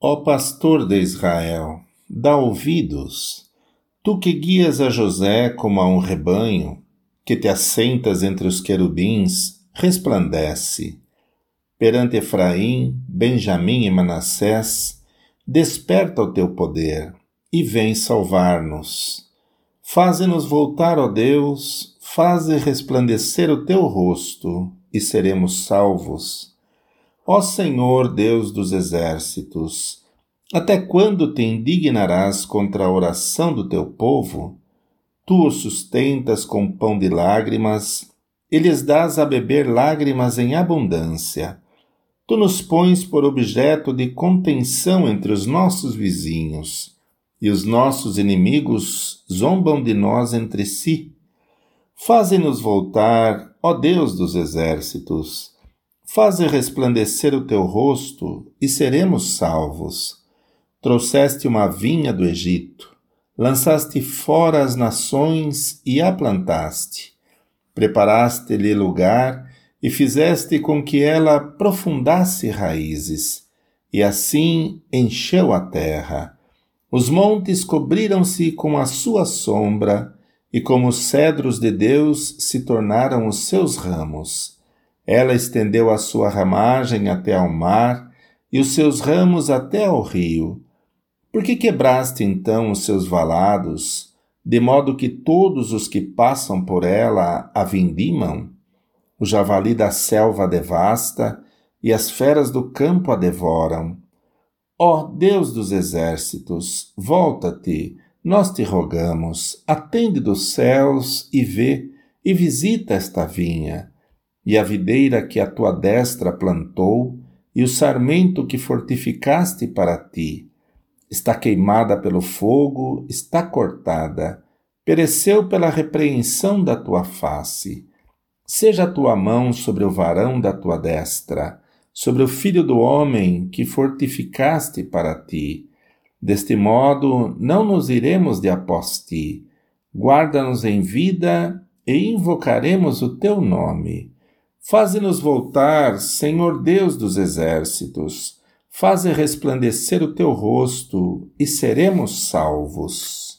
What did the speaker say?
Ó pastor de Israel, dá ouvidos, tu que guias a José como a um rebanho, que te assentas entre os querubins, resplandece. Perante Efraim, Benjamim e Manassés, desperta o teu poder e vem salvar-nos. Faze-nos voltar, ó Deus, faze resplandecer o teu rosto e seremos salvos. Ó Senhor Deus dos exércitos, até quando te indignarás contra a oração do teu povo? Tu os sustentas com pão de lágrimas e lhes dás a beber lágrimas em abundância. Tu nos pões por objeto de contenção entre os nossos vizinhos, e os nossos inimigos zombam de nós entre si. Faze-nos voltar, ó Deus dos exércitos, Faze resplandecer o teu rosto e seremos salvos. Trouxeste uma vinha do Egito, lançaste fora as nações e a plantaste. Preparaste-lhe lugar e fizeste com que ela aprofundasse raízes, e assim encheu a terra. Os montes cobriram-se com a sua sombra, e como os cedros de Deus se tornaram os seus ramos. Ela estendeu a sua ramagem até ao mar e os seus ramos até ao rio. Por que quebraste então os seus valados, de modo que todos os que passam por ela a vindimam? O javali da selva a devasta e as feras do campo a devoram. Ó Deus dos exércitos, volta-te, nós te rogamos, atende dos céus e vê, e visita esta vinha e a videira que a tua destra plantou, e o sarmento que fortificaste para ti. Está queimada pelo fogo, está cortada, pereceu pela repreensão da tua face. Seja a tua mão sobre o varão da tua destra, sobre o filho do homem que fortificaste para ti. Deste modo, não nos iremos de após ti. Guarda-nos em vida e invocaremos o teu nome. Faze-nos voltar, Senhor Deus dos exércitos, faze resplandecer o teu rosto e seremos salvos.